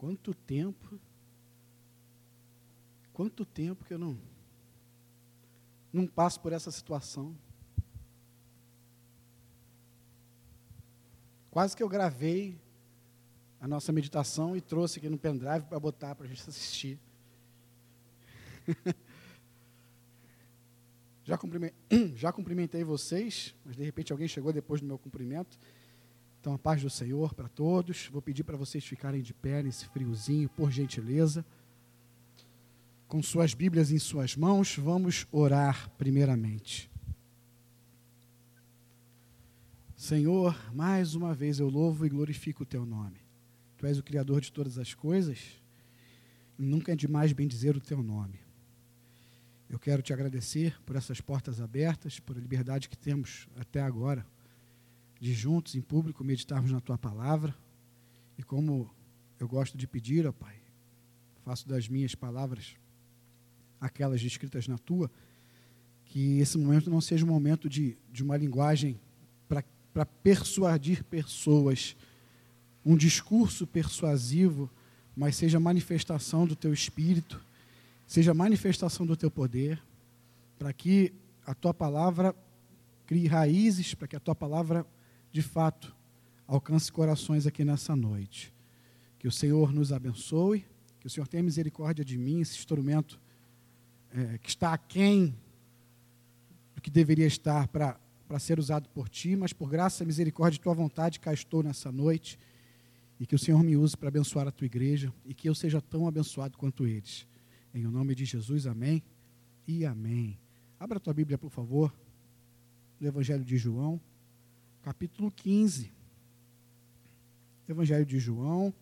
quanto tempo, quanto tempo que eu não, não passo por essa situação. Quase que eu gravei a nossa meditação e trouxe aqui no pendrive para botar para a gente assistir. já, cumprimentei, já cumprimentei vocês, mas de repente alguém chegou depois do meu cumprimento. Então, a paz do Senhor para todos. Vou pedir para vocês ficarem de pé nesse friozinho, por gentileza. Com suas Bíblias em suas mãos, vamos orar primeiramente. Senhor, mais uma vez eu louvo e glorifico o teu nome. Tu és o Criador de todas as coisas e nunca é demais bem dizer o teu nome. Eu quero te agradecer por essas portas abertas, por a liberdade que temos até agora de juntos, em público, meditarmos na tua palavra. E como eu gosto de pedir, ó Pai, faço das minhas palavras aquelas escritas na tua, que esse momento não seja um momento de, de uma linguagem para persuadir pessoas, um discurso persuasivo, mas seja manifestação do teu espírito, seja manifestação do teu poder, para que a tua palavra crie raízes, para que a tua palavra de fato, alcance corações aqui nessa noite. Que o Senhor nos abençoe, que o Senhor tenha misericórdia de mim, esse instrumento é, que está aquém do que deveria estar para ser usado por Ti, mas por graça e misericórdia de Tua vontade, cá estou nessa noite, e que o Senhor me use para abençoar a Tua igreja, e que eu seja tão abençoado quanto eles. Em o nome de Jesus, amém e amém. Abra a tua Bíblia, por favor, no Evangelho de João capítulo 15. Evangelho de João,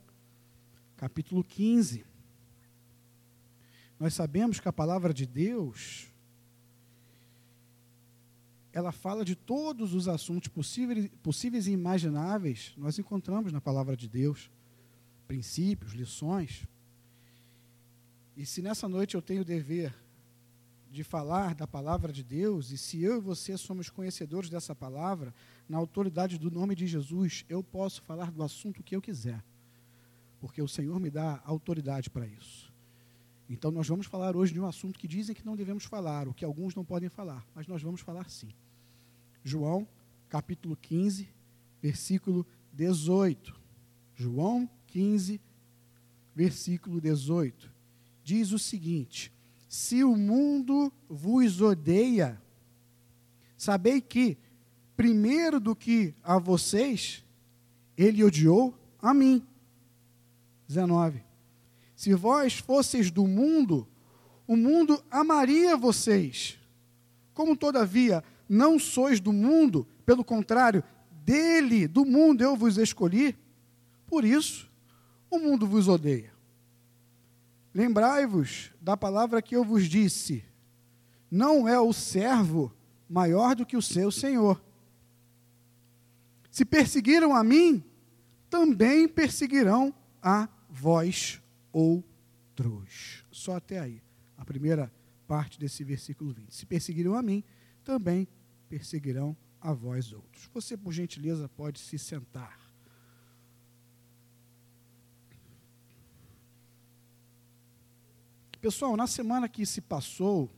capítulo 15. Nós sabemos que a palavra de Deus ela fala de todos os assuntos possíveis, possíveis e imagináveis, nós encontramos na palavra de Deus princípios, lições. E se nessa noite eu tenho o dever de falar da palavra de Deus, e se eu e você somos conhecedores dessa palavra, na autoridade do nome de Jesus, eu posso falar do assunto que eu quiser, porque o Senhor me dá autoridade para isso. Então, nós vamos falar hoje de um assunto que dizem que não devemos falar, o que alguns não podem falar, mas nós vamos falar sim. João, capítulo 15, versículo 18. João 15, versículo 18. Diz o seguinte: se o mundo vos odeia, sabei que, primeiro do que a vocês, ele odiou a mim. 19. Se vós fosseis do mundo, o mundo amaria vocês. Como, todavia, não sois do mundo, pelo contrário, dele, do mundo, eu vos escolhi, por isso o mundo vos odeia. Lembrai-vos da palavra que eu vos disse: não é o servo maior do que o seu senhor. Se perseguiram a mim, também perseguirão a vós outros. Só até aí, a primeira parte desse versículo 20. Se perseguiram a mim, também perseguirão a vós outros. Você, por gentileza, pode se sentar. Pessoal, na semana que se passou,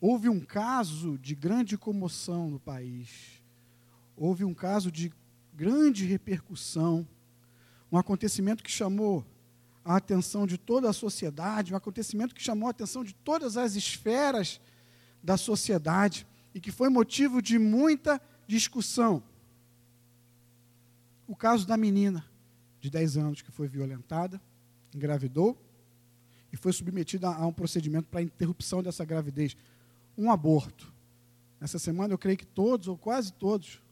houve um caso de grande comoção no país. Houve um caso de grande repercussão. Um acontecimento que chamou a atenção de toda a sociedade, um acontecimento que chamou a atenção de todas as esferas da sociedade e que foi motivo de muita discussão. O caso da menina de 10 anos que foi violentada, engravidou e foi submetida a um procedimento para interrupção dessa gravidez, um aborto. Nessa semana, eu creio que todos, ou quase todos,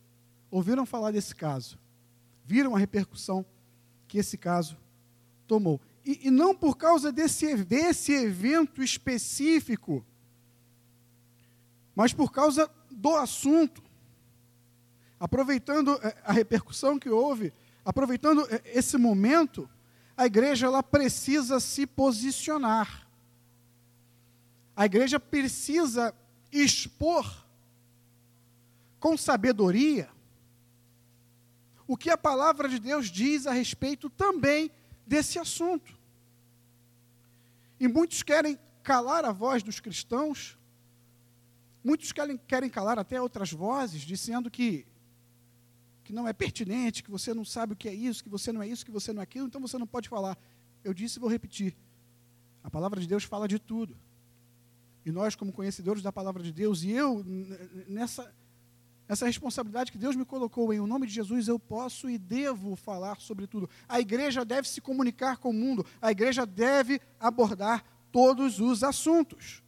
ouviram falar desse caso, viram a repercussão que esse caso tomou. E, e não por causa desse, desse evento específico, mas por causa do assunto. Aproveitando eh, a repercussão que houve, aproveitando eh, esse momento, a igreja ela precisa se posicionar. A igreja precisa expor com sabedoria o que a palavra de Deus diz a respeito também desse assunto. E muitos querem calar a voz dos cristãos, muitos querem, querem calar até outras vozes, dizendo que, que não é pertinente, que você não sabe o que é isso, que você não é isso, que você não é aquilo, então você não pode falar. Eu disse e vou repetir. A palavra de Deus fala de tudo. E nós, como conhecedores da palavra de Deus, e eu, nessa, essa responsabilidade que Deus me colocou em o nome de Jesus, eu posso e devo falar sobre tudo. A igreja deve se comunicar com o mundo, a igreja deve abordar todos os assuntos.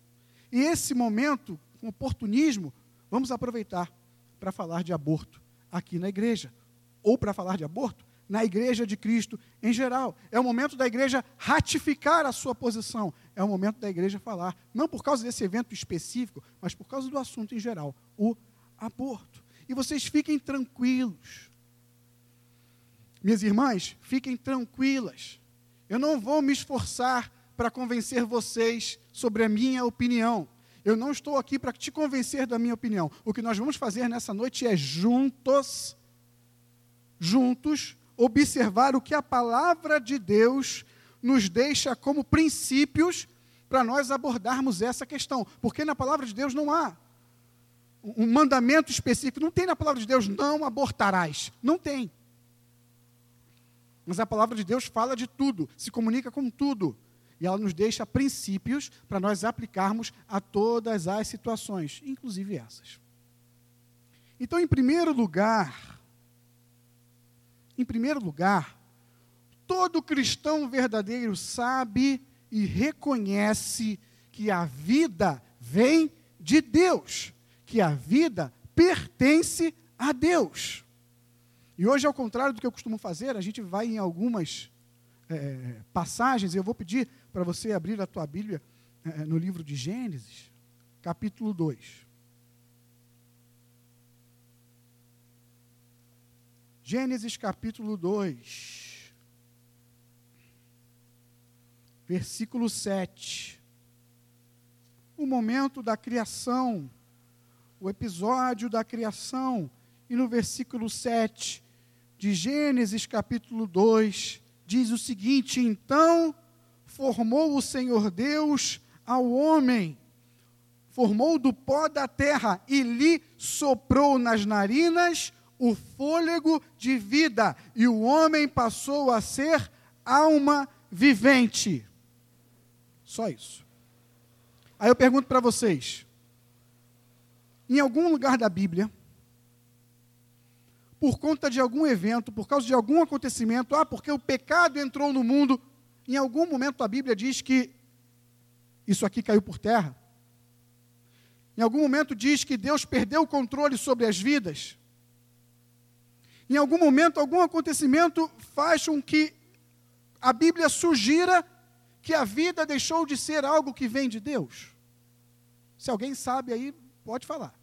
E esse momento, com oportunismo, vamos aproveitar para falar de aborto aqui na igreja. Ou para falar de aborto na igreja de Cristo em geral. É o momento da igreja ratificar a sua posição. É o momento da igreja falar, não por causa desse evento específico, mas por causa do assunto em geral, o aborto. E vocês fiquem tranquilos. Minhas irmãs, fiquem tranquilas. Eu não vou me esforçar para convencer vocês sobre a minha opinião. Eu não estou aqui para te convencer da minha opinião. O que nós vamos fazer nessa noite é juntos, juntos, observar o que a palavra de Deus nos deixa como princípios para nós abordarmos essa questão. Porque na palavra de Deus não há um mandamento específico. Não tem na palavra de Deus, não abortarás. Não tem. Mas a palavra de Deus fala de tudo, se comunica com tudo. E ela nos deixa princípios para nós aplicarmos a todas as situações, inclusive essas. Então, em primeiro lugar, em primeiro lugar, todo cristão verdadeiro sabe e reconhece que a vida vem de Deus, que a vida pertence a Deus. E hoje, ao contrário do que eu costumo fazer, a gente vai em algumas é, passagens, eu vou pedir para você abrir a tua Bíblia é, no livro de Gênesis, capítulo 2. Gênesis capítulo 2, versículo 7. O momento da criação, o episódio da criação, e no versículo 7 de Gênesis capítulo 2, diz o seguinte: Então formou o Senhor Deus ao homem, formou do pó da terra e lhe soprou nas narinas o fôlego de vida, e o homem passou a ser alma vivente. Só isso. Aí eu pergunto para vocês: em algum lugar da Bíblia, por conta de algum evento, por causa de algum acontecimento, ah, porque o pecado entrou no mundo, em algum momento a Bíblia diz que isso aqui caiu por terra. Em algum momento diz que Deus perdeu o controle sobre as vidas em algum momento, algum acontecimento faz com que a Bíblia sugira que a vida deixou de ser algo que vem de Deus? Se alguém sabe aí, pode falar.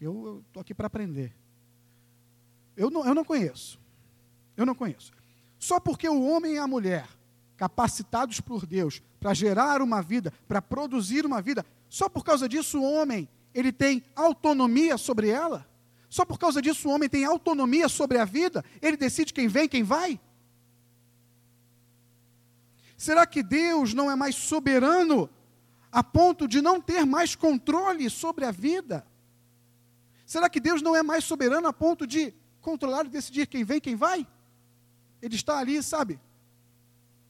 Eu estou aqui para aprender. Eu não, eu não conheço. Eu não conheço. Só porque o homem e a mulher, capacitados por Deus para gerar uma vida, para produzir uma vida, só por causa disso o homem, ele tem autonomia sobre ela? Só por causa disso o homem tem autonomia sobre a vida? Ele decide quem vem, quem vai? Será que Deus não é mais soberano a ponto de não ter mais controle sobre a vida? Será que Deus não é mais soberano a ponto de controlar e decidir quem vem, quem vai? Ele está ali, sabe?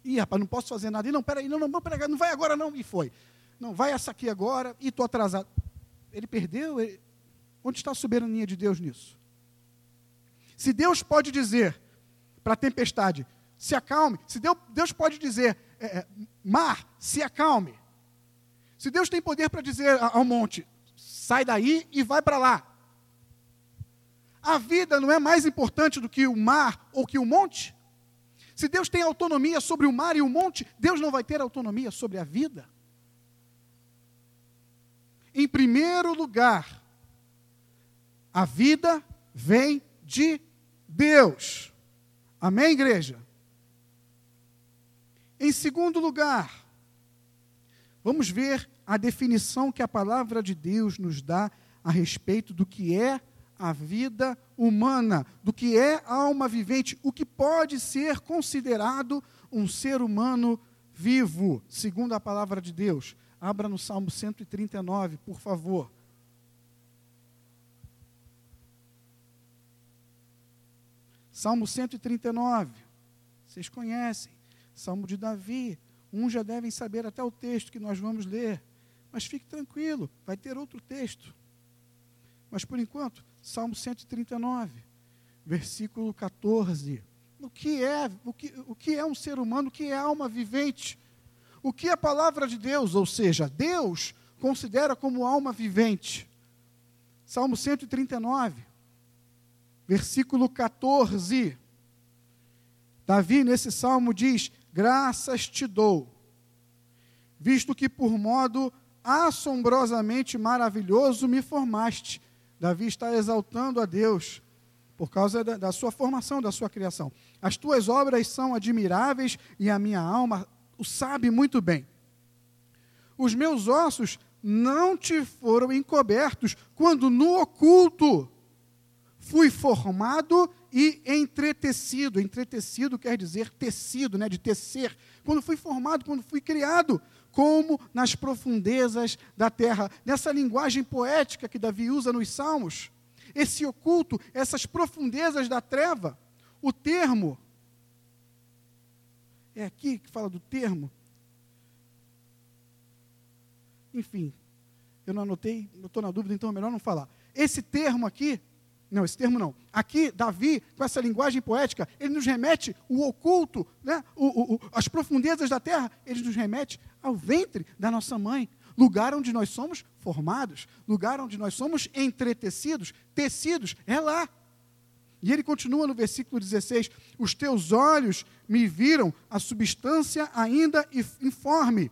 Ih, rapaz, não posso fazer nada. E não, peraí, não, não, peraí, não vai agora não. E foi. Não, vai essa aqui agora e estou atrasado. Ele perdeu, ele, Onde está a soberania de Deus nisso? Se Deus pode dizer para a tempestade, se acalme, se Deus, Deus pode dizer, é, é, mar, se acalme. Se Deus tem poder para dizer ao monte, sai daí e vai para lá. A vida não é mais importante do que o mar ou que o monte? Se Deus tem autonomia sobre o mar e o monte, Deus não vai ter autonomia sobre a vida? Em primeiro lugar, a vida vem de Deus. Amém, igreja? Em segundo lugar, vamos ver a definição que a palavra de Deus nos dá a respeito do que é a vida humana, do que é alma vivente, o que pode ser considerado um ser humano vivo, segundo a palavra de Deus. Abra no Salmo 139, por favor. Salmo 139. Vocês conhecem. Salmo de Davi. Uns já devem saber até o texto que nós vamos ler. Mas fique tranquilo, vai ter outro texto. Mas por enquanto, Salmo 139, versículo 14. O que é, o que, o que é um ser humano? O que é alma vivente? O que a palavra de Deus, ou seja, Deus considera como alma vivente? Salmo 139, versículo 14. Davi, nesse salmo, diz: Graças te dou, visto que por modo assombrosamente maravilhoso me formaste. Davi está exaltando a Deus por causa da, da, sua formação, da sua criação. As tuas obras são admiráveis e a minha alma o sabe muito bem. Os meus ossos não te foram encobertos quando no oculto fui formado e entretecido. Entretecido quer dizer tecido, né, de tecer. Quando fui formado, quando fui criado, como nas profundezas da terra. Nessa linguagem poética que Davi usa nos Salmos, esse oculto, essas profundezas da treva, o termo, é aqui que fala do termo. Enfim, eu não anotei, eu estou na dúvida, então é melhor não falar. Esse termo aqui não, esse termo não. Aqui, Davi, com essa linguagem poética, ele nos remete o oculto, né? O, o, as profundezas da terra, ele nos remete ao ventre da nossa mãe, lugar onde nós somos formados, lugar onde nós somos entretecidos, tecidos, é lá. E ele continua no versículo 16: Os teus olhos me viram a substância ainda informe,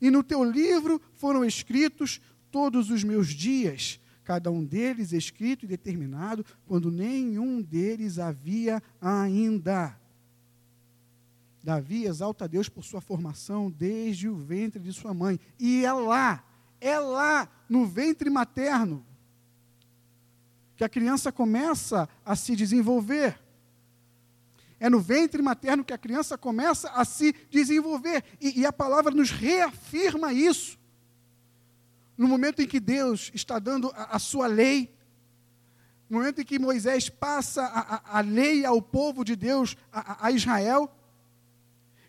e no teu livro foram escritos todos os meus dias cada um deles escrito e determinado, quando nenhum deles havia ainda. Davi exalta a Deus por sua formação desde o ventre de sua mãe. E é lá, é lá, no ventre materno, que a criança começa a se desenvolver. É no ventre materno que a criança começa a se desenvolver. E, e a palavra nos reafirma isso no momento em que Deus está dando a, a sua lei, no momento em que Moisés passa a, a, a lei ao povo de Deus, a, Israel,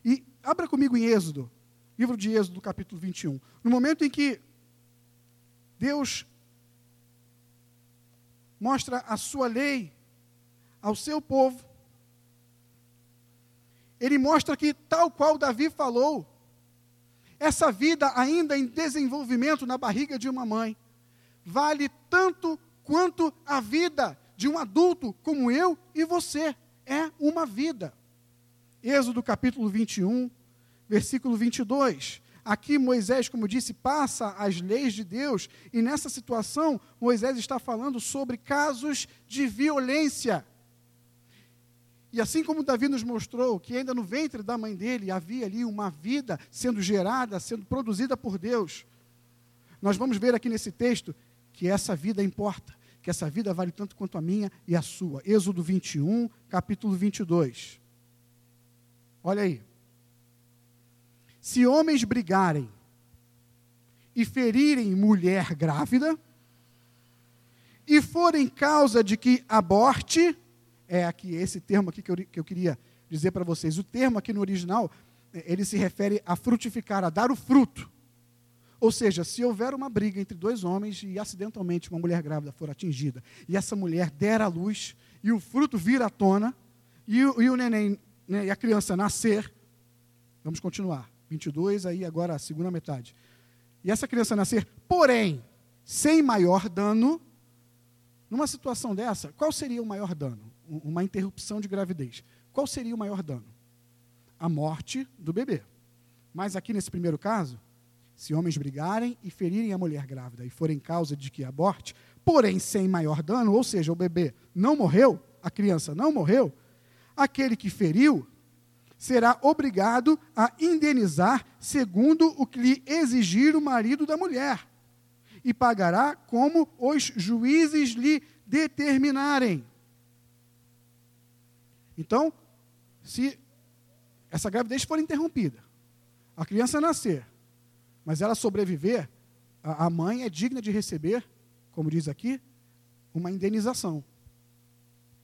e abra comigo em Êxodo, livro de Êxodo, capítulo 21. No momento em que Deus mostra a sua lei ao seu povo, ele mostra que, tal qual Davi falou, essa vida ainda em desenvolvimento na barriga de uma mãe vale tanto quanto a vida de um adulto como eu e você. É uma vida. Êxodo capítulo 21, versículo 22. Aqui Moisés, como disse, passa as leis de Deus, e nessa situação Moisés está falando sobre casos de violência e assim como Davi nos mostrou que ainda no ventre da mãe dele havia ali uma vida sendo gerada, sendo produzida por Deus, nós vamos ver aqui nesse texto que essa vida importa, que essa vida vale tanto quanto a minha e a sua. Êxodo 21, capítulo 22. Olha aí. Se homens brigarem e ferirem mulher grávida, e forem causa de que aborte, é aqui esse termo aqui que eu, que eu queria dizer para vocês. O termo aqui no original, é, ele se refere a frutificar, a dar o fruto. Ou seja, se houver uma briga entre dois homens e acidentalmente uma mulher grávida for atingida, e essa mulher der à luz, e o fruto vir à tona, e o, e o neném né, e a criança nascer, vamos continuar. 22, aí agora a segunda metade. E essa criança nascer, porém, sem maior dano, numa situação dessa, qual seria o maior dano? Uma interrupção de gravidez. Qual seria o maior dano? A morte do bebê. Mas aqui nesse primeiro caso, se homens brigarem e ferirem a mulher grávida e forem causa de que aborte, porém sem maior dano, ou seja, o bebê não morreu, a criança não morreu, aquele que feriu será obrigado a indenizar segundo o que lhe exigir o marido da mulher, e pagará como os juízes lhe determinarem. Então, se essa gravidez for interrompida, a criança nascer, mas ela sobreviver, a mãe é digna de receber, como diz aqui, uma indenização.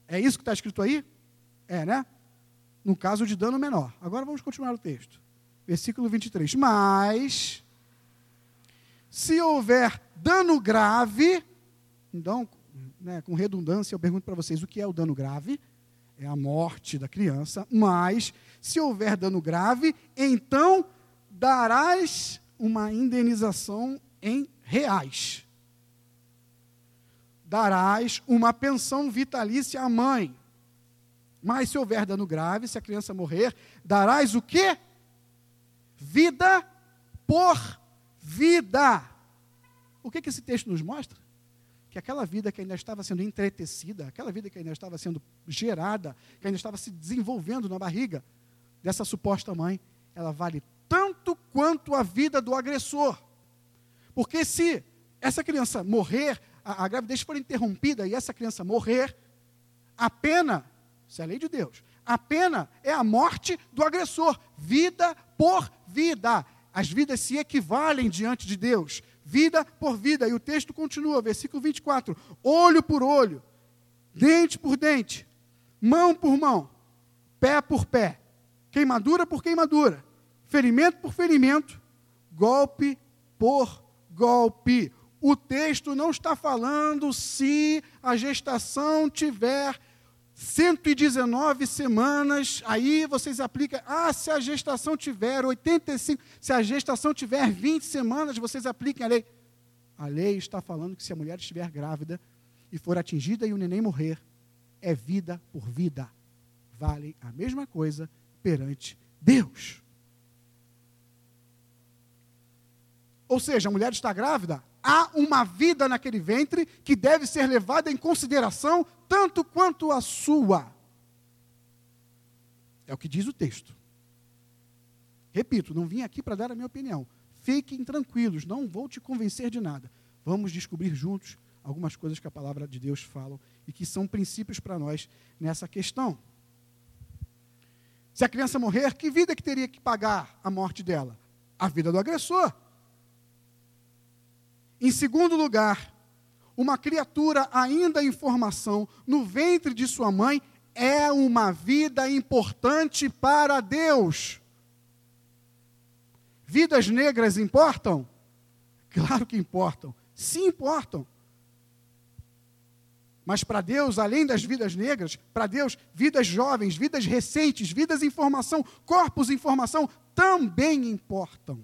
É isso que está escrito aí? É, né? No caso de dano menor. Agora vamos continuar o texto. Versículo 23. Mas, se houver dano grave, então, né, com redundância, eu pergunto para vocês o que é o dano grave? É a morte da criança. Mas, se houver dano grave, então darás uma indenização em reais. Darás uma pensão vitalícia à mãe. Mas se houver dano grave, se a criança morrer, darás o quê? Vida por vida. O que, que esse texto nos mostra? Que aquela vida que ainda estava sendo entretecida, aquela vida que ainda estava sendo gerada, que ainda estava se desenvolvendo na barriga dessa suposta mãe, ela vale tanto quanto a vida do agressor. Porque se essa criança morrer, a, a gravidez for interrompida e essa criança morrer, a pena, isso é a lei de Deus, a pena é a morte do agressor, vida por vida. As vidas se equivalem diante de Deus, vida por vida. E o texto continua, versículo 24: olho por olho, dente por dente, mão por mão, pé por pé, queimadura por queimadura ferimento por ferimento, golpe por golpe. O texto não está falando se a gestação tiver 119 semanas, aí vocês aplicam, ah, se a gestação tiver 85, se a gestação tiver 20 semanas, vocês apliquem a lei. A lei está falando que se a mulher estiver grávida e for atingida e o neném morrer, é vida por vida. Vale a mesma coisa perante Deus. ou seja, a mulher está grávida, há uma vida naquele ventre que deve ser levada em consideração tanto quanto a sua. É o que diz o texto. Repito, não vim aqui para dar a minha opinião. Fiquem tranquilos, não vou te convencer de nada. Vamos descobrir juntos algumas coisas que a palavra de Deus fala e que são princípios para nós nessa questão. Se a criança morrer, que vida que teria que pagar a morte dela? A vida do agressor. Em segundo lugar, uma criatura ainda em formação no ventre de sua mãe é uma vida importante para Deus. Vidas negras importam? Claro que importam. Sim, importam. Mas para Deus, além das vidas negras, para Deus, vidas jovens, vidas recentes, vidas em formação, corpos em formação, também importam.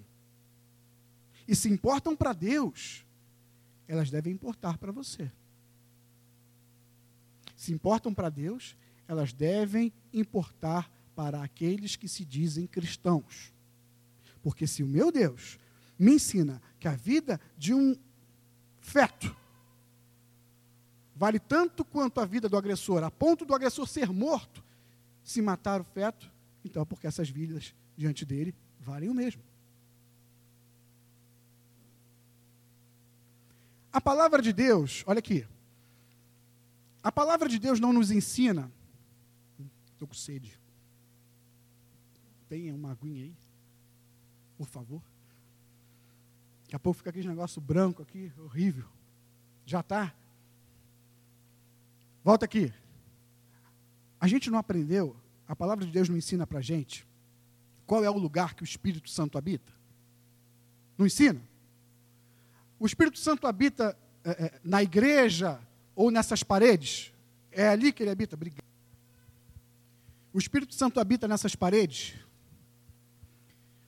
E se importam para Deus, elas devem importar para você. Se importam para Deus, elas devem importar para aqueles que se dizem cristãos. Porque se o meu Deus me ensina que a vida de um feto vale tanto quanto a vida do agressor, a ponto do agressor ser morto, se matar o feto, então é porque essas vidas diante dele valem o mesmo. A palavra de Deus, olha aqui. A palavra de Deus não nos ensina. Estou com sede. Tem uma aguinha aí? Por favor. Daqui a pouco fica aquele negócio branco aqui, horrível. Já está? Volta aqui. A gente não aprendeu, a palavra de Deus não ensina para gente qual é o lugar que o Espírito Santo habita? Não ensina? O Espírito Santo habita é, na igreja ou nessas paredes? É ali que ele habita? Obrigado. O Espírito Santo habita nessas paredes?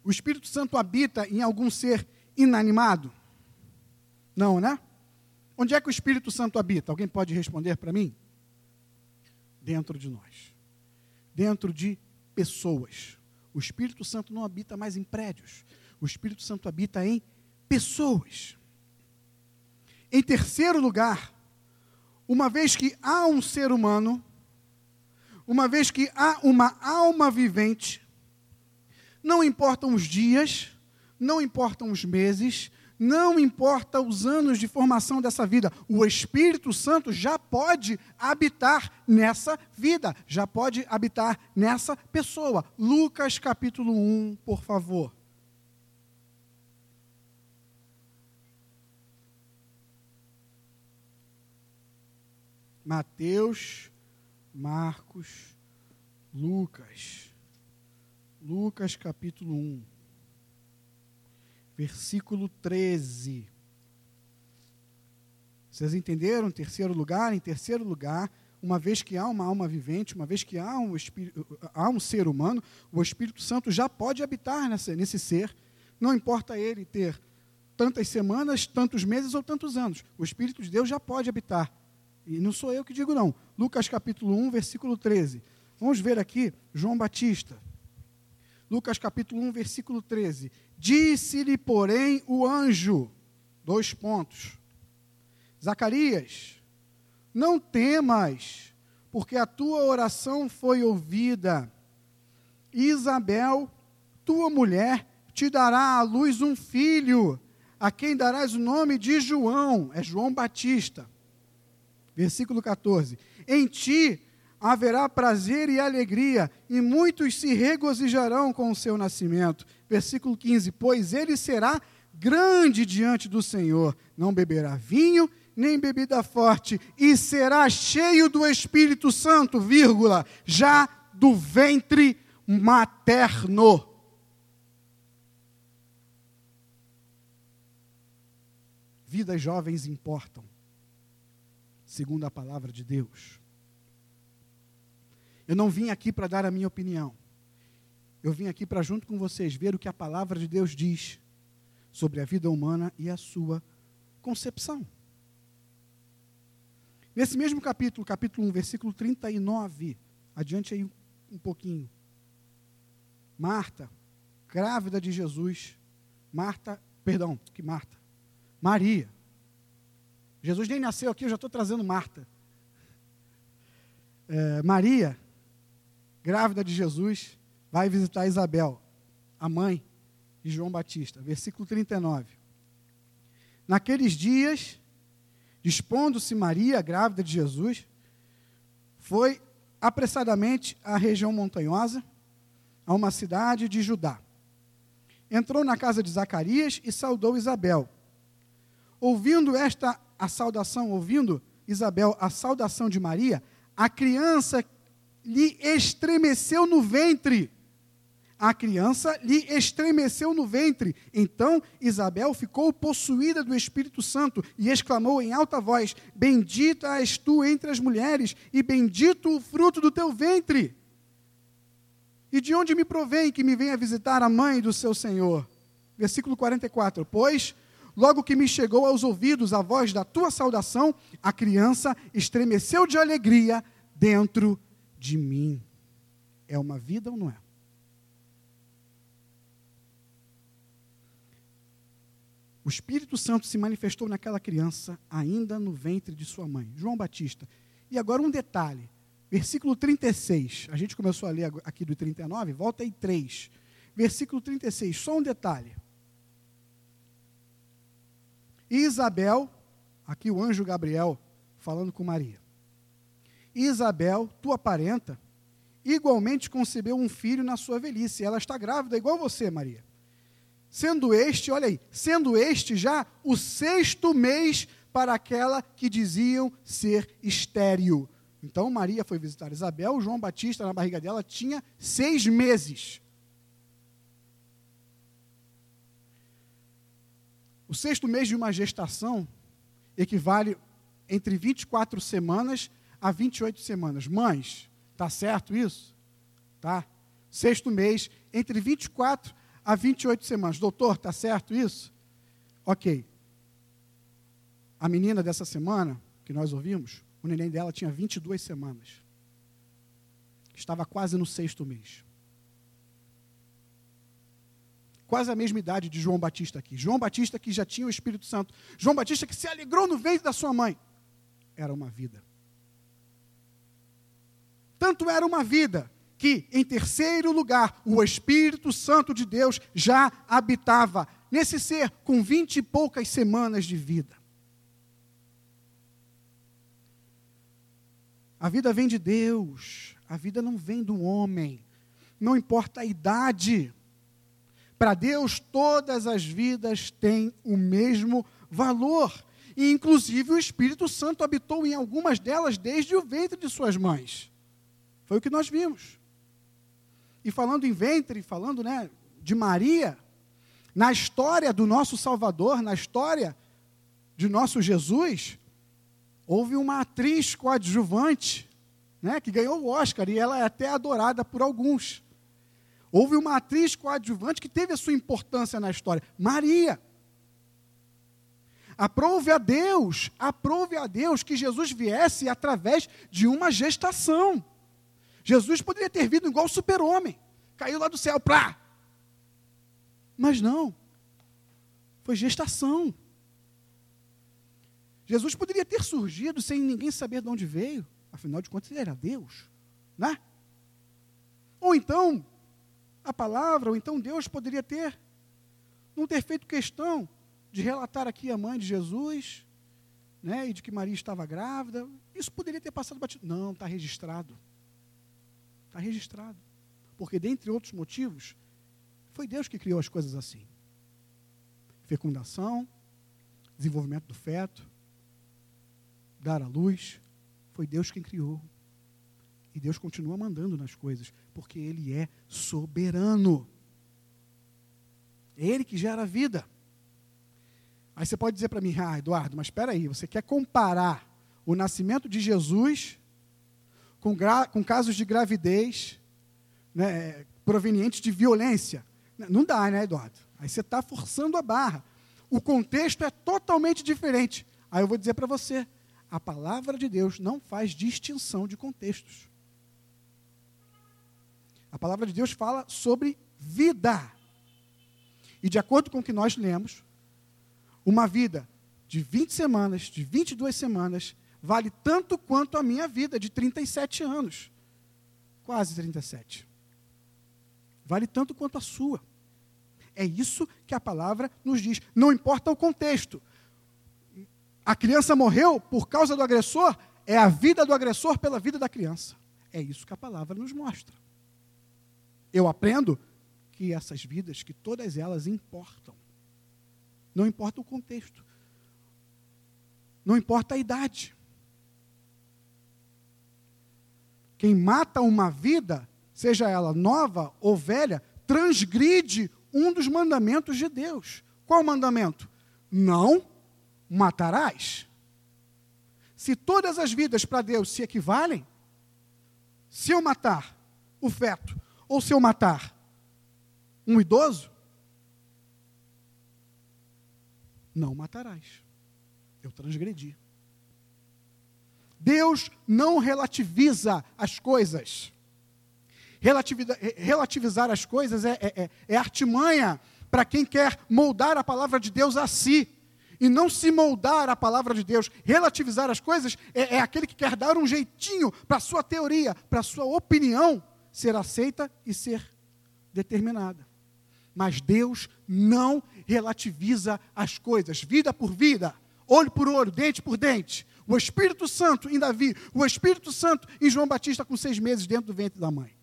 O Espírito Santo habita em algum ser inanimado? Não, né? Onde é que o Espírito Santo habita? Alguém pode responder para mim? Dentro de nós. Dentro de pessoas. O Espírito Santo não habita mais em prédios. O Espírito Santo habita em pessoas. Em terceiro lugar, uma vez que há um ser humano, uma vez que há uma alma vivente, não importam os dias, não importam os meses, não importa os anos de formação dessa vida, o Espírito Santo já pode habitar nessa vida, já pode habitar nessa pessoa. Lucas capítulo 1, por favor. Mateus, Marcos, Lucas. Lucas capítulo 1, versículo 13. Vocês entenderam? Em terceiro lugar, em terceiro lugar, uma vez que há uma alma vivente, uma vez que há um, há um ser humano, o Espírito Santo já pode habitar nessa, nesse ser. Não importa ele ter tantas semanas, tantos meses ou tantos anos. O Espírito de Deus já pode habitar. E não sou eu que digo, não. Lucas capítulo 1, versículo 13. Vamos ver aqui João Batista. Lucas capítulo 1, versículo 13. Disse-lhe, porém, o anjo, dois pontos. Zacarias, não temas, porque a tua oração foi ouvida. Isabel, tua mulher, te dará à luz um filho, a quem darás o nome de João, é João Batista. Versículo 14: Em ti haverá prazer e alegria, e muitos se regozijarão com o seu nascimento. Versículo 15: Pois ele será grande diante do Senhor, não beberá vinho, nem bebida forte, e será cheio do Espírito Santo, vírgula, já do ventre materno. Vidas jovens importam, segundo a palavra de Deus. Eu não vim aqui para dar a minha opinião. Eu vim aqui para, junto com vocês, ver o que a palavra de Deus diz sobre a vida humana e a sua concepção. Nesse mesmo capítulo, capítulo 1, versículo 39, adiante aí um pouquinho. Marta, grávida de Jesus, Marta, perdão, que Marta? Maria. Jesus nem nasceu aqui, eu já estou trazendo Marta. É, Maria grávida de Jesus, vai visitar Isabel, a mãe de João Batista. Versículo 39. Naqueles dias, dispondo-se Maria, grávida de Jesus, foi apressadamente à região montanhosa, a uma cidade de Judá. Entrou na casa de Zacarias e saudou Isabel. Ouvindo esta a saudação, ouvindo Isabel a saudação de Maria, a criança lhe estremeceu no ventre. A criança lhe estremeceu no ventre. Então Isabel ficou possuída do Espírito Santo e exclamou em alta voz: Bendita és tu entre as mulheres, e bendito o fruto do teu ventre. E de onde me provém que me venha visitar a mãe do seu Senhor? Versículo 44. Pois, logo que me chegou aos ouvidos a voz da tua saudação, a criança estremeceu de alegria dentro de mim. É uma vida ou não é? O Espírito Santo se manifestou naquela criança ainda no ventre de sua mãe, João Batista. E agora um detalhe, versículo 36. A gente começou a ler aqui do 39, volta aí 3. Versículo 36, só um detalhe. Isabel, aqui o anjo Gabriel falando com Maria. Isabel, tua parenta, igualmente concebeu um filho na sua velhice. Ela está grávida, igual você, Maria. Sendo este, olha aí, sendo este já o sexto mês para aquela que diziam ser estéril. Então Maria foi visitar Isabel, João Batista na barriga dela tinha seis meses. O sexto mês de uma gestação equivale entre 24 semanas a 28 semanas. Mães, tá certo isso? Tá? Sexto mês, entre 24 a 28 semanas. Doutor, tá certo isso? Ok. A menina dessa semana, que nós ouvimos, o neném dela tinha 22 semanas. Estava quase no sexto mês. Quase a mesma idade de João Batista aqui. João Batista que já tinha o Espírito Santo. João Batista que se alegrou no ventre da sua mãe. Era uma vida. Tanto era uma vida que, em terceiro lugar, o Espírito Santo de Deus já habitava. nesse ser com vinte e poucas semanas de vida. A vida vem de Deus, a vida não vem do homem, não importa a idade. Para Deus, todas as vidas têm o mesmo valor. E, inclusive, o Espírito Santo habitou em algumas delas desde o ventre de suas mães. Foi o que nós vimos. E falando em ventre, falando né, de Maria, na história do nosso Salvador, na história de nosso Jesus, houve uma atriz coadjuvante, né, que ganhou o Oscar e ela é até adorada por alguns. Houve uma atriz coadjuvante que teve a sua importância na história, Maria. Aprove a Deus, aprove a Deus que Jesus viesse através de uma gestação. Jesus poderia ter vindo igual super-homem, caiu lá do céu, plá. Mas não, foi gestação. Jesus poderia ter surgido sem ninguém saber de onde veio, afinal de contas ele era Deus, né? Ou então, a palavra, ou então Deus poderia ter, não ter feito questão de relatar aqui a mãe de Jesus, né, e de que Maria estava grávida. Isso poderia ter passado batido. Não, está registrado. Está registrado. Porque, dentre outros motivos, foi Deus que criou as coisas assim: fecundação, desenvolvimento do feto, dar à luz. Foi Deus quem criou. E Deus continua mandando nas coisas, porque Ele é soberano. É Ele que gera a vida. Aí você pode dizer para mim, ah, Eduardo, mas espera aí, você quer comparar o nascimento de Jesus com, com casos de gravidez né, provenientes de violência? Não dá, né, Eduardo? Aí você está forçando a barra. O contexto é totalmente diferente. Aí eu vou dizer para você, a palavra de Deus não faz distinção de contextos. A palavra de Deus fala sobre vida. E de acordo com o que nós lemos, uma vida de 20 semanas, de 22 semanas, vale tanto quanto a minha vida de 37 anos. Quase 37. Vale tanto quanto a sua. É isso que a palavra nos diz. Não importa o contexto. A criança morreu por causa do agressor, é a vida do agressor pela vida da criança. É isso que a palavra nos mostra. Eu aprendo que essas vidas, que todas elas importam. Não importa o contexto. Não importa a idade. Quem mata uma vida, seja ela nova ou velha, transgride um dos mandamentos de Deus. Qual o mandamento? Não matarás. Se todas as vidas para Deus se equivalem, se eu matar o feto, ou se eu matar um idoso, não matarás. Eu transgredi. Deus não relativiza as coisas. Relativizar as coisas é, é, é, é artimanha para quem quer moldar a palavra de Deus a si. E não se moldar a palavra de Deus, relativizar as coisas, é, é aquele que quer dar um jeitinho para a sua teoria, para a sua opinião ser aceita e ser determinada. Mas Deus não relativiza as coisas, vida por vida, olho por olho, dente por dente. O Espírito Santo em Davi, o Espírito Santo em João Batista com seis meses dentro do ventre da mãe.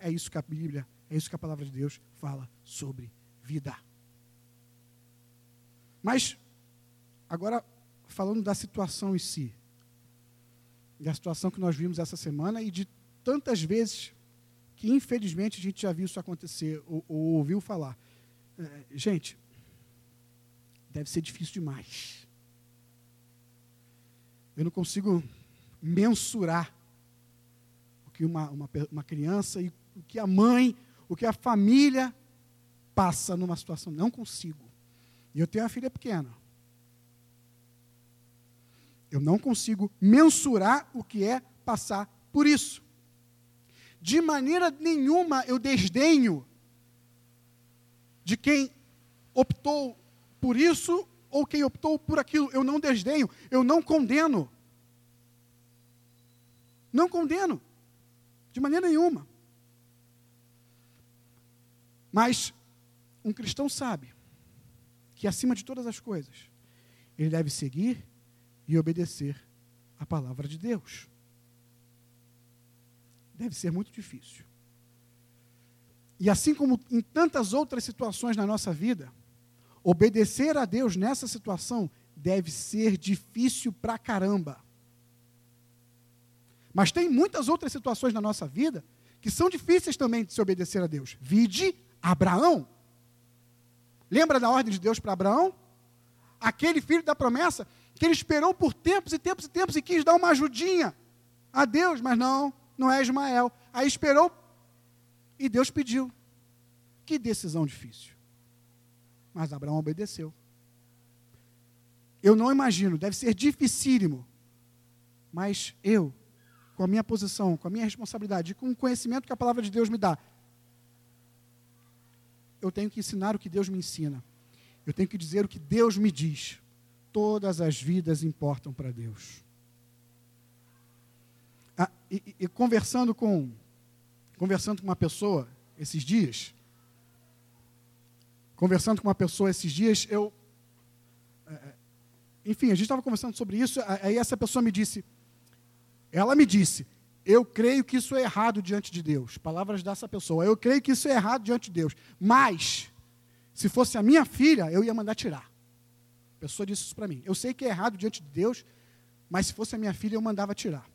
É isso que a Bíblia, é isso que a palavra de Deus fala sobre vida. Mas, agora, falando da situação em si, da situação que nós vimos essa semana e de tantas vezes que infelizmente a gente já viu isso acontecer ou, ou ouviu falar. É, gente, deve ser difícil demais. Eu não consigo mensurar o que uma, uma, uma criança e o que a mãe, o que a família passa numa situação. Não consigo. E eu tenho uma filha pequena. Eu não consigo mensurar o que é passar por isso de maneira nenhuma eu desdenho de quem optou por isso ou quem optou por aquilo. Eu não desdenho, eu não condeno. Não condeno, de maneira nenhuma. Mas um cristão sabe que, acima de todas as coisas, ele deve seguir e obedecer a palavra de Deus. Deve ser muito difícil. E assim como em tantas outras situações na nossa vida, obedecer a Deus nessa situação deve ser difícil pra caramba. Mas tem muitas outras situações na nossa vida que são difíceis também de se obedecer a Deus. Vide Abraão. Lembra da ordem de Deus para Abraão? Aquele filho da promessa que ele esperou por tempos e tempos e tempos e quis dar uma ajudinha a Deus, mas não, não é Ismael. Aí esperou e Deus pediu. Que decisão difícil. Mas Abraão obedeceu. Eu não imagino, deve ser dificílimo. Mas eu, com a minha posição, com a minha responsabilidade, com o conhecimento que a palavra de Deus me dá, eu tenho que ensinar o que Deus me ensina. Eu tenho que dizer o que Deus me diz. Todas as vidas importam para Deus. Ah, e, e, conversando com conversando com uma pessoa esses dias, conversando com uma pessoa esses dias, eu é, é, enfim, a gente estava conversando sobre isso, aí essa pessoa me disse, ela me disse, eu creio que isso é errado diante de Deus. Palavras dessa pessoa. Eu creio que isso é errado diante de Deus. Mas, se fosse a minha filha, eu ia mandar tirar. A pessoa disse isso para mim. Eu sei que é errado diante de Deus, mas se fosse a minha filha, eu mandava tirar.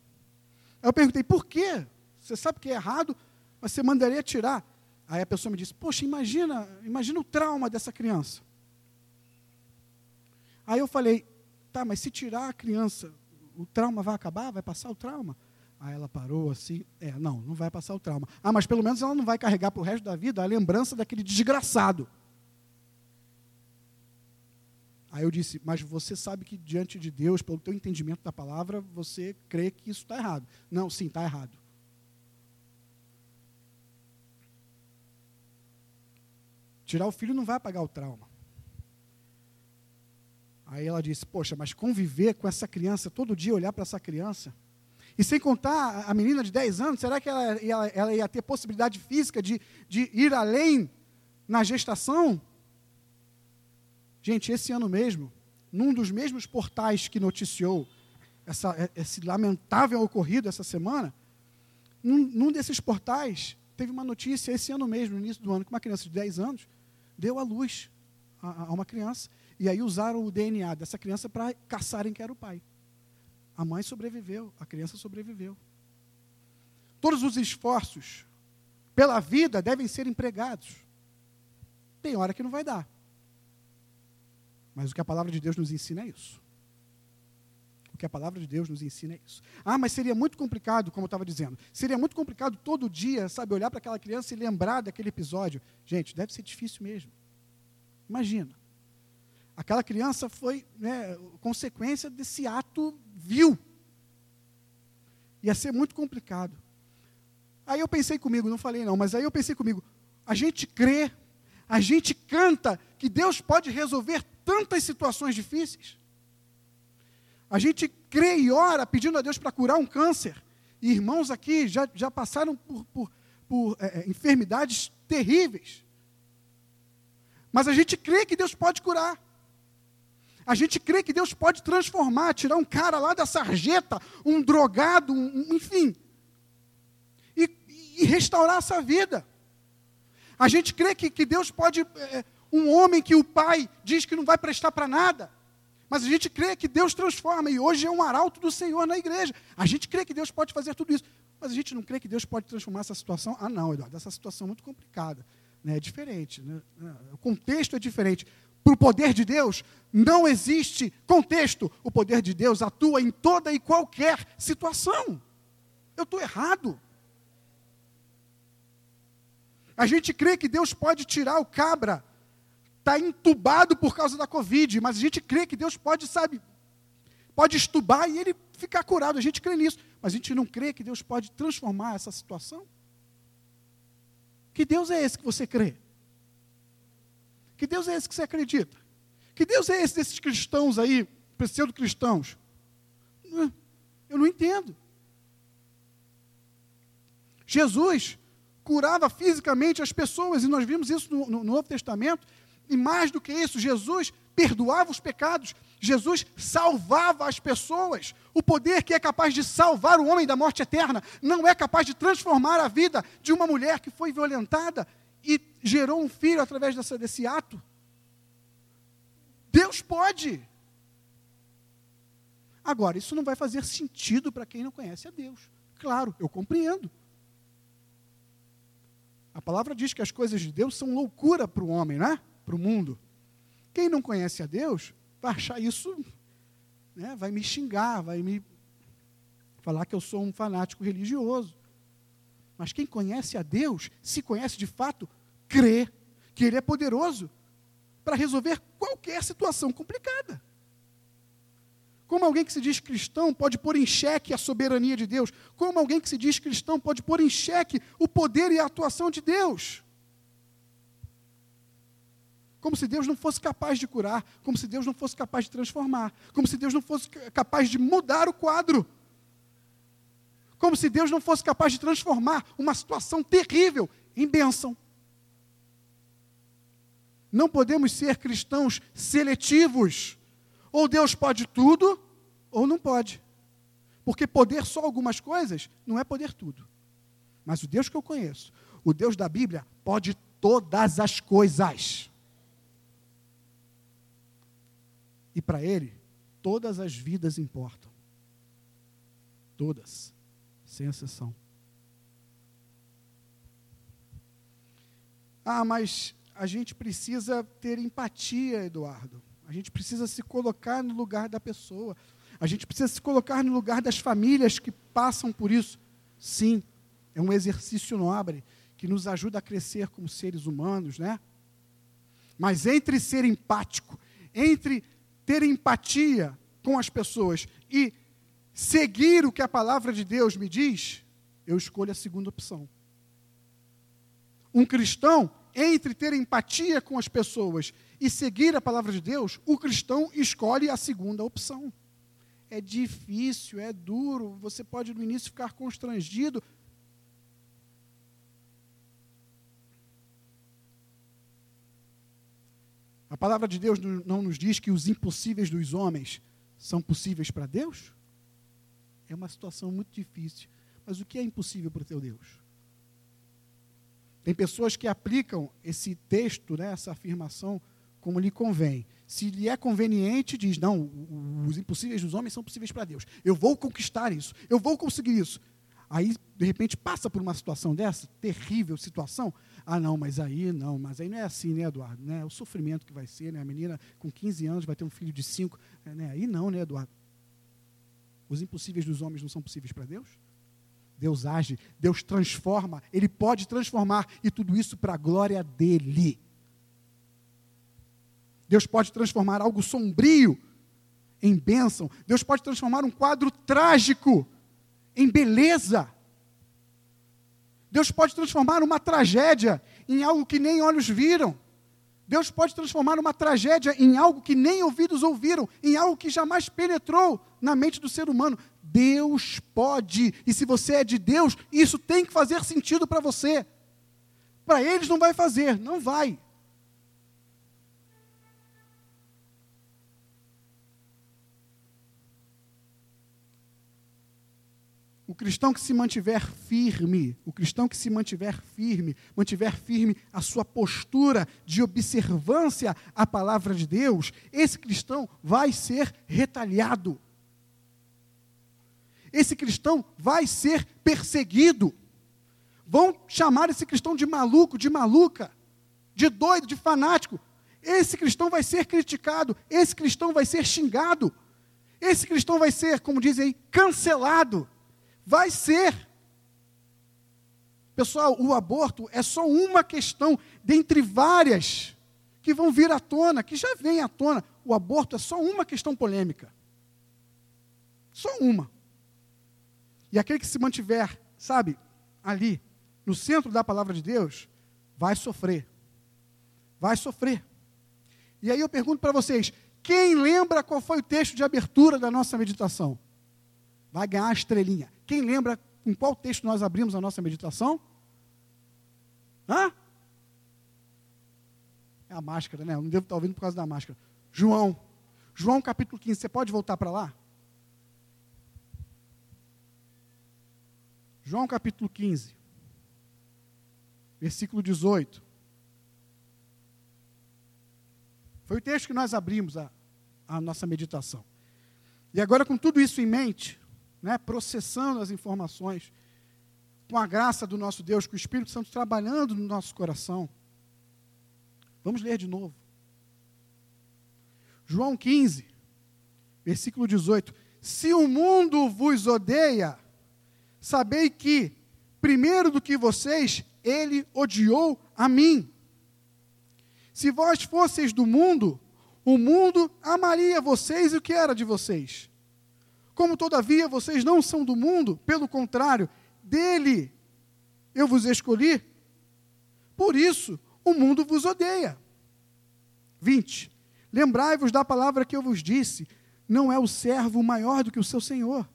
Aí eu perguntei, por quê? Você sabe que é errado, mas você mandaria tirar. Aí a pessoa me disse, poxa, imagina, imagina o trauma dessa criança. Aí eu falei, tá, mas se tirar a criança, o trauma vai acabar? Vai passar o trauma? Aí ela parou assim, é, não, não vai passar o trauma. Ah, mas pelo menos ela não vai carregar para o resto da vida a lembrança daquele desgraçado. Aí eu disse, mas você sabe que diante de Deus, pelo teu entendimento da palavra, você crê que isso está errado. Não, sim, está errado. Tirar o filho não vai apagar o trauma. Aí ela disse: Poxa, mas conviver com essa criança, todo dia olhar para essa criança. E sem contar a menina de 10 anos, será que ela, ela, ela ia ter possibilidade física de, de ir além na gestação? Gente, esse ano mesmo, num dos mesmos portais que noticiou essa, esse lamentável ocorrido essa semana, num, num desses portais, teve uma notícia esse ano mesmo, no início do ano, que uma criança de 10 anos deu à luz a, a uma criança. E aí usaram o DNA dessa criança para caçarem que era o pai. A mãe sobreviveu, a criança sobreviveu. Todos os esforços pela vida devem ser empregados. Tem hora que não vai dar. Mas o que a palavra de Deus nos ensina é isso. O que a palavra de Deus nos ensina é isso. Ah, mas seria muito complicado, como eu estava dizendo. Seria muito complicado todo dia, sabe, olhar para aquela criança e lembrar daquele episódio. Gente, deve ser difícil mesmo. Imagina. Aquela criança foi né, consequência desse ato vil. Ia ser muito complicado. Aí eu pensei comigo, não falei não, mas aí eu pensei comigo, a gente crê, a gente canta que Deus pode resolver tantas situações difíceis. A gente crê e ora pedindo a Deus para curar um câncer. E irmãos aqui já, já passaram por, por, por é, é enfermidades terríveis. Mas a gente crê que Deus pode curar. A gente crê que Deus pode transformar, tirar um cara lá da sarjeta, um drogado, um, enfim, e, e, restaurar essa vida. A gente crê que, que Deus pode, é, um homem que o pai diz que não vai prestar para nada, mas a gente crê que Deus transforma, e hoje é um arauto do Senhor na igreja. A gente crê que Deus pode fazer tudo isso, mas a gente não crê que Deus pode transformar essa situação. Ah, não, Eduardo, essa situação é muito complicada. Né? É diferente, né? o contexto é diferente. Para o poder de Deus, não existe contexto. O poder de Deus atua em toda e qualquer situação. Eu estou errado. A gente crê que Deus pode tirar o cabra, está entubado por causa da Covid, mas a gente crê que Deus pode, sabe, pode estubar e ele ficar curado. A gente crê nisso, mas a gente não crê que Deus pode transformar essa situação. Que Deus é esse que você crê? Que Deus é esse que você acredita? Que Deus é esse desses cristãos aí, pseudo-cristãos? Eu não entendo. Jesus curava fisicamente as pessoas, e nós vimos isso no, no, no Novo Testamento, E mais do que isso, Jesus perdoava os pecados, Jesus salvava as pessoas. O poder que é capaz de salvar o homem da morte eterna não é capaz de transformar a vida de uma mulher que foi violentada e gerou um filho através dessa, desse ato. Deus pode. Agora, isso não vai fazer sentido para quem não conhece a Deus. Claro, eu compreendo. A palavra diz que as coisas de Deus são loucura para o homem, né? Para o mundo. Quem não conhece a Deus vai achar isso, né? vai me xingar, vai me falar que eu sou um fanático religioso. Mas quem conhece a Deus, se conhece de fato, crê que Ele é poderoso para resolver qualquer situação complicada. Como alguém que se diz cristão pode pôr em xeque a soberania de Deus? Como alguém que se diz cristão pode pôr em xeque o poder e a atuação de Deus? Como se Deus não fosse capaz de curar, como se Deus não fosse capaz de transformar, como se Deus não fosse capaz de mudar o quadro. Como se Deus não fosse capaz de transformar uma situação terrível em bênção. Não podemos ser cristãos seletivos. Ou Deus pode tudo, ou não pode. Porque poder só algumas coisas não é poder tudo. Mas o Deus que eu conheço, o Deus da Bíblia, pode todas as coisas. E para Ele, todas as vidas importam. Todas, sem exceção. Ah, mas a gente precisa ter empatia, Eduardo. A gente precisa se colocar no lugar da pessoa. A gente precisa se colocar no lugar das famílias que passam por isso. Sim, é um exercício nobre que nos ajuda a crescer como seres humanos, né? Mas entre ser empático, entre ter empatia com as pessoas e seguir o que a palavra de Deus me diz, eu escolho a segunda opção. Um cristão, entre ter empatia com as pessoas e seguir a palavra de Deus, o cristão escolhe a segunda opção. É difícil, é duro, você pode no início ficar constrangido. A palavra de Deus não nos diz que os impossíveis dos homens são possíveis para Deus? É uma situação muito difícil. Mas o que é impossível para o teu Deus? Tem pessoas que aplicam esse texto, né, essa afirmação, como lhe convém. Se lhe é conveniente, diz: não, os impossíveis dos homens são possíveis para Deus. Eu vou conquistar isso, eu vou conseguir isso. Aí, de repente, passa por uma situação dessa, terrível situação. Ah, não, mas aí não, mas aí não é assim, né, Eduardo? Né? É o sofrimento que vai ser, né? A menina com 15 anos vai ter um filho de 5. Né? Aí não, né, Eduardo? Os impossíveis dos homens não são possíveis para Deus? Deus age, Deus transforma, Ele pode transformar, e tudo isso para a glória dEle. Deus pode transformar algo sombrio em bênção. Deus pode transformar um quadro trágico em beleza. Deus pode transformar uma tragédia em algo que nem olhos viram. Deus pode transformar uma tragédia em algo que nem ouvidos ouviram, em algo que jamais penetrou na mente do ser humano. Deus pode, e se você é de Deus, isso tem que fazer sentido para você. Para eles não vai fazer, não vai. Cristão que se mantiver firme, o cristão que se mantiver firme, mantiver firme a sua postura de observância à palavra de Deus, esse cristão vai ser retalhado. Esse cristão vai ser perseguido. Vão chamar esse cristão de maluco, de maluca, de doido, de fanático. Esse cristão vai ser criticado, esse cristão vai ser xingado, esse cristão vai ser, como dizem aí, cancelado. Vai ser. Pessoal, o aborto é só uma questão dentre várias que vão vir à tona, que já vem à tona. O aborto é só uma questão polêmica. Só uma. E aquele que se mantiver, sabe, ali, no centro da palavra de Deus, vai sofrer. Vai sofrer. E aí eu pergunto para vocês: quem lembra qual foi o texto de abertura da nossa meditação? Vai ganhar a estrelinha. Quem lembra com qual texto nós abrimos a nossa meditação? Hã? a máscara, né? Eu não devo estar ouvindo por causa da máscara. João. João capítulo 15. Você pode voltar para lá? João capítulo 15. Versículo 18. Foi o texto que nós abrimos a, a nossa meditação. E agora, com tudo isso em mente, né, processando as informações, com a graça do nosso Deus, com o Espírito Santo trabalhando no nosso coração, vamos ler de novo. João 15, versículo 18: Se o mundo vos odeia, sabei que, primeiro do que vocês, ele odiou a mim. Se vós fosseis do mundo, o mundo amaria vocês e o que era de vocês. Como, todavia, vocês não são do mundo, pelo contrário, dele eu vos escolhi, por isso o mundo vos odeia. 20. Lembrai-vos da palavra que eu vos disse: não é o servo maior do que o seu senhor.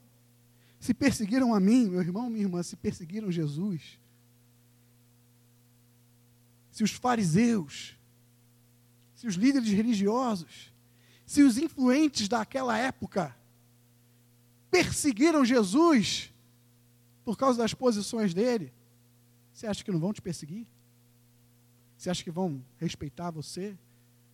Se perseguiram a mim, meu irmão, minha irmã, se perseguiram Jesus. Se os fariseus se os líderes religiosos, se os influentes daquela época perseguiram Jesus por causa das posições dele, você acha que não vão te perseguir? Você acha que vão respeitar você?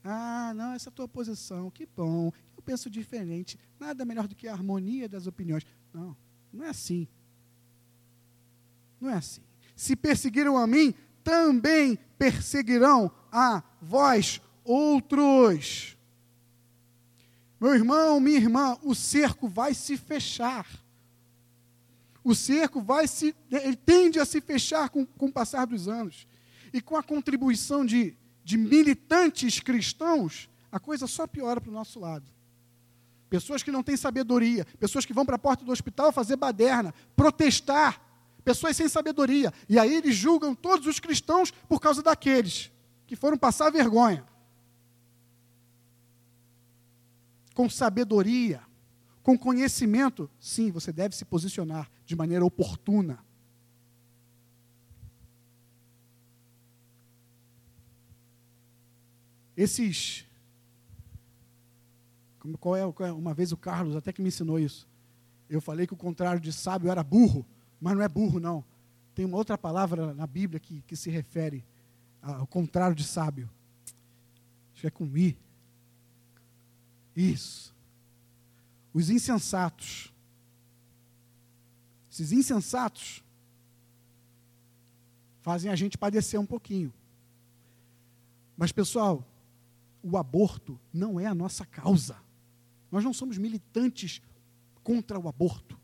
Ah, não, essa é a tua posição, que bom, eu penso diferente, nada melhor do que a harmonia das opiniões. Não, não é assim. Não é assim. Se perseguiram a mim, também perseguirão a vós outros. Meu irmão, minha irmã, o cerco vai se fechar. O cerco vai se. Ele tende a se fechar com, com o passar dos anos. E com a contribuição de, de militantes cristãos, a coisa só piora para o nosso lado. Pessoas que não têm sabedoria, pessoas que vão para a porta do hospital fazer baderna, protestar, pessoas sem sabedoria. E aí eles julgam todos os cristãos por causa daqueles que foram passar vergonha. Com sabedoria, com conhecimento, sim, você deve se posicionar de maneira oportuna. Esses. Qual é, qual é, Uma vez o Carlos até que me ensinou isso. Eu falei que o contrário de sábio era burro, mas não é burro, não. Tem uma outra palavra na Bíblia que, que se refere ao contrário de sábio. Acho que é com i. Isso. Os insensatos. Esses insensatos fazem a gente padecer um pouquinho. Mas, pessoal, o aborto não é a nossa causa. Nós não somos militantes contra o aborto.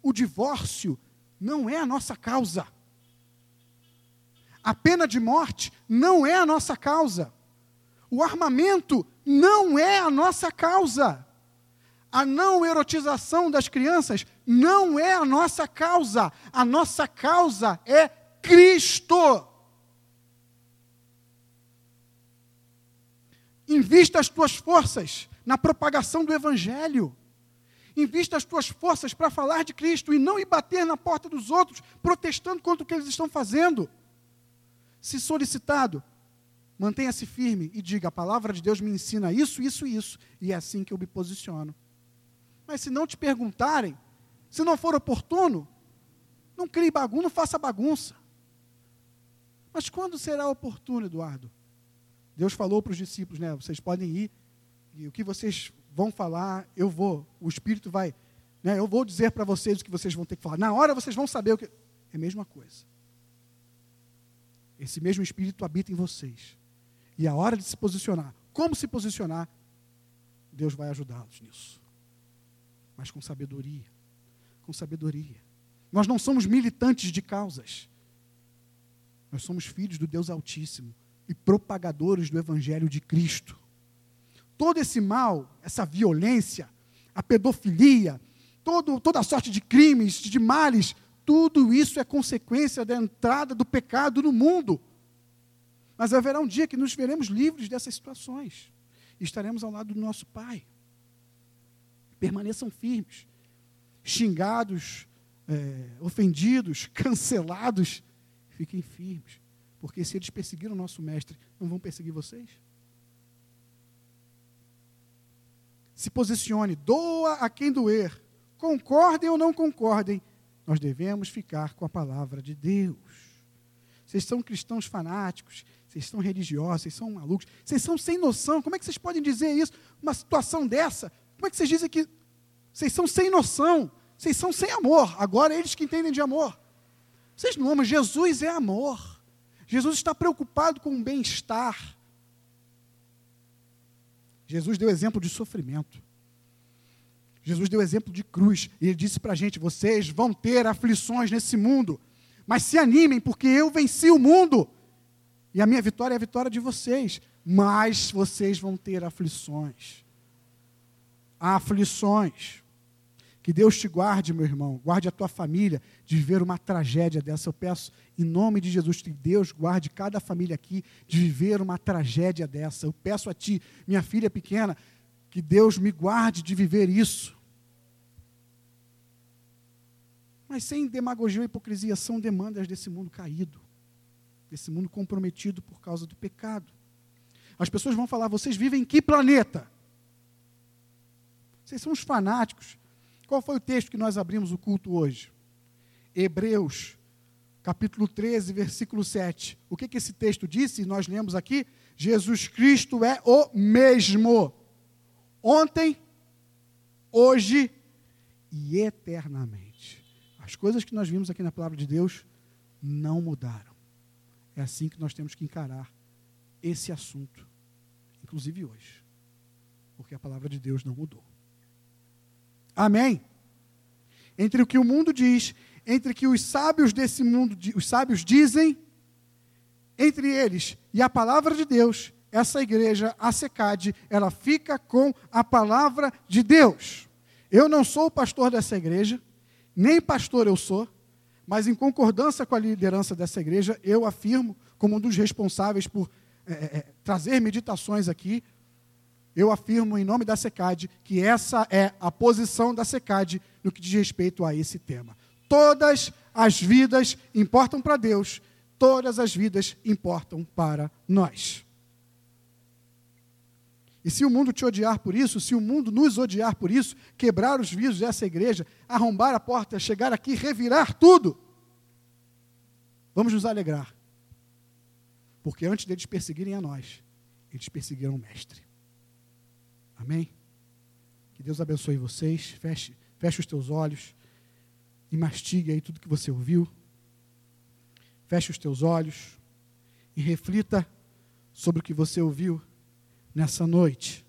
O divórcio não é a nossa causa. A pena de morte não é a nossa causa. O armamento não é a nossa causa. A não erotização das crianças não é a nossa causa. A nossa causa é Cristo. Invista as tuas forças na propagação do Evangelho. Invista as tuas forças para falar de Cristo e não ir bater na porta dos outros, protestando contra o que eles estão fazendo. Se solicitado, Mantenha-se firme e diga: a palavra de Deus me ensina isso, isso e isso, e é assim que eu me posiciono. Mas se não te perguntarem, se não for oportuno, não crie bagunça, não faça bagunça. Mas quando será oportuno, Eduardo? Deus falou para os discípulos, né? Vocês podem ir e o que vocês vão falar, eu vou. O Espírito vai, né? Eu vou dizer para vocês o que vocês vão ter que falar. Na hora vocês vão saber o que. É a mesma coisa. Esse mesmo Espírito habita em vocês. E a hora de se posicionar, como se posicionar, Deus vai ajudá-los nisso. Mas com sabedoria. Com sabedoria. Nós não somos militantes de causas. Nós somos filhos do Deus Altíssimo e propagadores do Evangelho de Cristo. Todo esse mal, essa violência, a pedofilia, todo, toda sorte de crimes, de males, tudo isso é consequência da entrada do pecado no mundo. Mas haverá um dia que nos veremos livres dessas situações. E estaremos ao lado do nosso Pai. Permaneçam firmes. Xingados, é, ofendidos, cancelados, fiquem firmes. Porque se eles perseguiram o nosso mestre, não vão perseguir vocês? Se posicione, doa a quem doer. Concordem ou não concordem, nós devemos ficar com a palavra de Deus. Vocês são cristãos fanáticos, vocês são religiosos, vocês são malucos, vocês são sem noção. Como é que vocês podem dizer isso? Uma situação dessa? Como é que vocês dizem que vocês são sem noção? Vocês são sem amor. Agora eles que entendem de amor. Vocês não amam. Jesus é amor. Jesus está preocupado com o bem-estar. Jesus deu exemplo de sofrimento. Jesus deu exemplo de cruz. E ele disse para a gente: vocês vão ter aflições nesse mundo. Mas se animem, porque eu venci o mundo. E a minha vitória é a vitória de vocês. Mas vocês vão ter aflições. Aflições. Que Deus te guarde, meu irmão, guarde a tua família de viver uma tragédia dessa. Eu peço, em nome de Jesus, que Deus guarde cada família aqui de viver uma tragédia dessa. Eu peço a ti, minha filha pequena, que Deus me guarde de viver isso. Mas sem demagogia ou hipocrisia, são demandas desse mundo caído, desse mundo comprometido por causa do pecado. As pessoas vão falar: vocês vivem em que planeta? Vocês são os fanáticos qual foi o texto que nós abrimos o culto hoje? Hebreus, capítulo 13, versículo 7. O que, que esse texto disse? Nós lemos aqui: Jesus Cristo é o mesmo. Ontem, hoje e eternamente. As coisas que nós vimos aqui na palavra de Deus não mudaram. É assim que nós temos que encarar esse assunto, inclusive hoje, porque a palavra de Deus não mudou. Amém? Entre o que o mundo diz, entre o que os sábios desse mundo, os sábios dizem, entre eles e a palavra de Deus, essa igreja, a SECAD, ela fica com a palavra de Deus. Eu não sou o pastor dessa igreja, nem pastor eu sou, mas em concordância com a liderança dessa igreja, eu afirmo, como um dos responsáveis por é, é, trazer meditações aqui, eu afirmo em nome da SECAD que essa é a posição da SECAD no que diz respeito a esse tema. Todas as vidas importam para Deus, todas as vidas importam para nós. E se o mundo te odiar por isso, se o mundo nos odiar por isso, quebrar os vidros dessa igreja, arrombar a porta, chegar aqui, revirar tudo, vamos nos alegrar. Porque antes deles perseguirem a nós, eles perseguiram o Mestre. Amém? Que Deus abençoe vocês. Feche, feche os teus olhos e mastigue aí tudo que você ouviu. Feche os teus olhos e reflita sobre o que você ouviu nessa noite.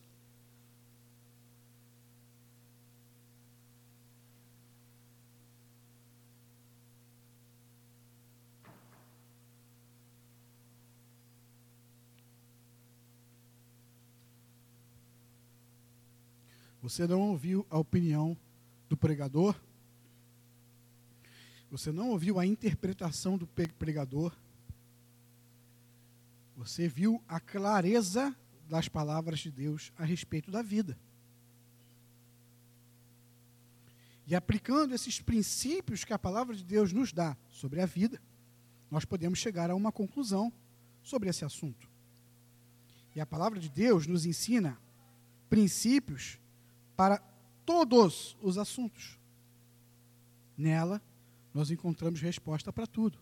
Você não ouviu a opinião do pregador. Você não ouviu a interpretação do pregador. Você viu a clareza das palavras de Deus a respeito da vida. E aplicando esses princípios que a palavra de Deus nos dá sobre a vida, nós podemos chegar a uma conclusão sobre esse assunto. E a palavra de Deus nos ensina princípios para todos os assuntos. Nela, nós encontramos resposta para tudo.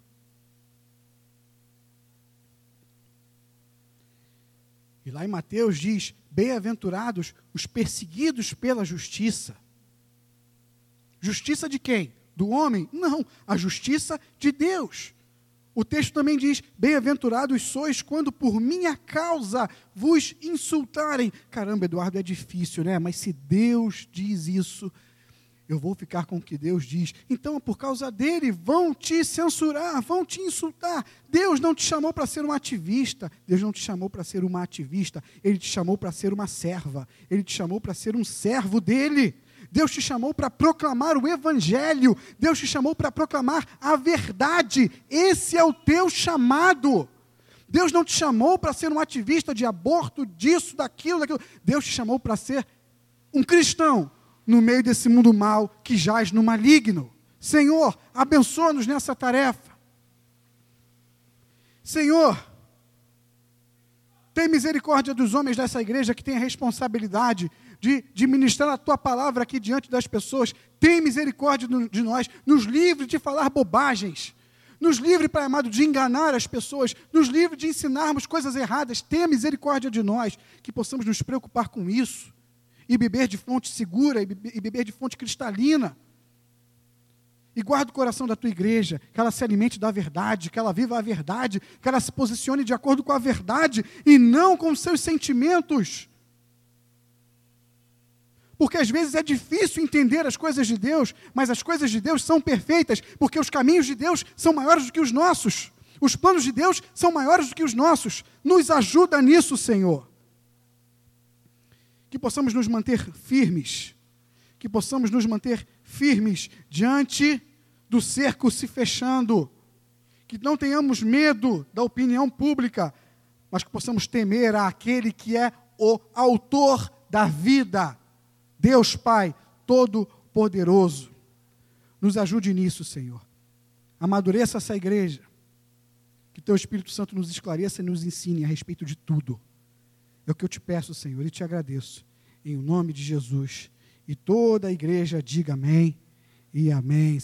E lá em Mateus diz: Bem-aventurados os perseguidos pela justiça. Justiça de quem? Do homem? Não, a justiça de Deus. O texto também diz: Bem-aventurados sois quando por minha causa vos insultarem. Caramba, Eduardo, é difícil, né? Mas se Deus diz isso, eu vou ficar com o que Deus diz. Então, por causa dele, vão te censurar, vão te insultar. Deus não te chamou para ser um ativista, Deus não te chamou para ser uma ativista, ele te chamou para ser uma serva, ele te chamou para ser um servo dele. Deus te chamou para proclamar o Evangelho, Deus te chamou para proclamar a verdade. Esse é o teu chamado. Deus não te chamou para ser um ativista de aborto, disso, daquilo, daquilo. Deus te chamou para ser um cristão no meio desse mundo mal que jaz no maligno. Senhor, abençoa-nos nessa tarefa. Senhor, tem misericórdia dos homens dessa igreja que tem a responsabilidade de, de ministrar a tua palavra aqui diante das pessoas. Tem misericórdia de nós, nos livre de falar bobagens, nos livre, Pai amado, de enganar as pessoas, nos livre de ensinarmos coisas erradas. Tenha misericórdia de nós, que possamos nos preocupar com isso e beber de fonte segura e beber de fonte cristalina. E guarda o coração da tua igreja, que ela se alimente da verdade, que ela viva a verdade, que ela se posicione de acordo com a verdade e não com seus sentimentos. Porque às vezes é difícil entender as coisas de Deus, mas as coisas de Deus são perfeitas, porque os caminhos de Deus são maiores do que os nossos. Os planos de Deus são maiores do que os nossos. Nos ajuda nisso, Senhor. Que possamos nos manter firmes, que possamos nos manter firmes diante do cerco se fechando, que não tenhamos medo da opinião pública, mas que possamos temer aquele que é o autor da vida, Deus Pai Todo-Poderoso. Nos ajude nisso, Senhor. Amadureça essa igreja. Que Teu Espírito Santo nos esclareça e nos ensine a respeito de tudo. É o que eu te peço, Senhor, e te agradeço. Em nome de Jesus. E toda a igreja diga amém e amém.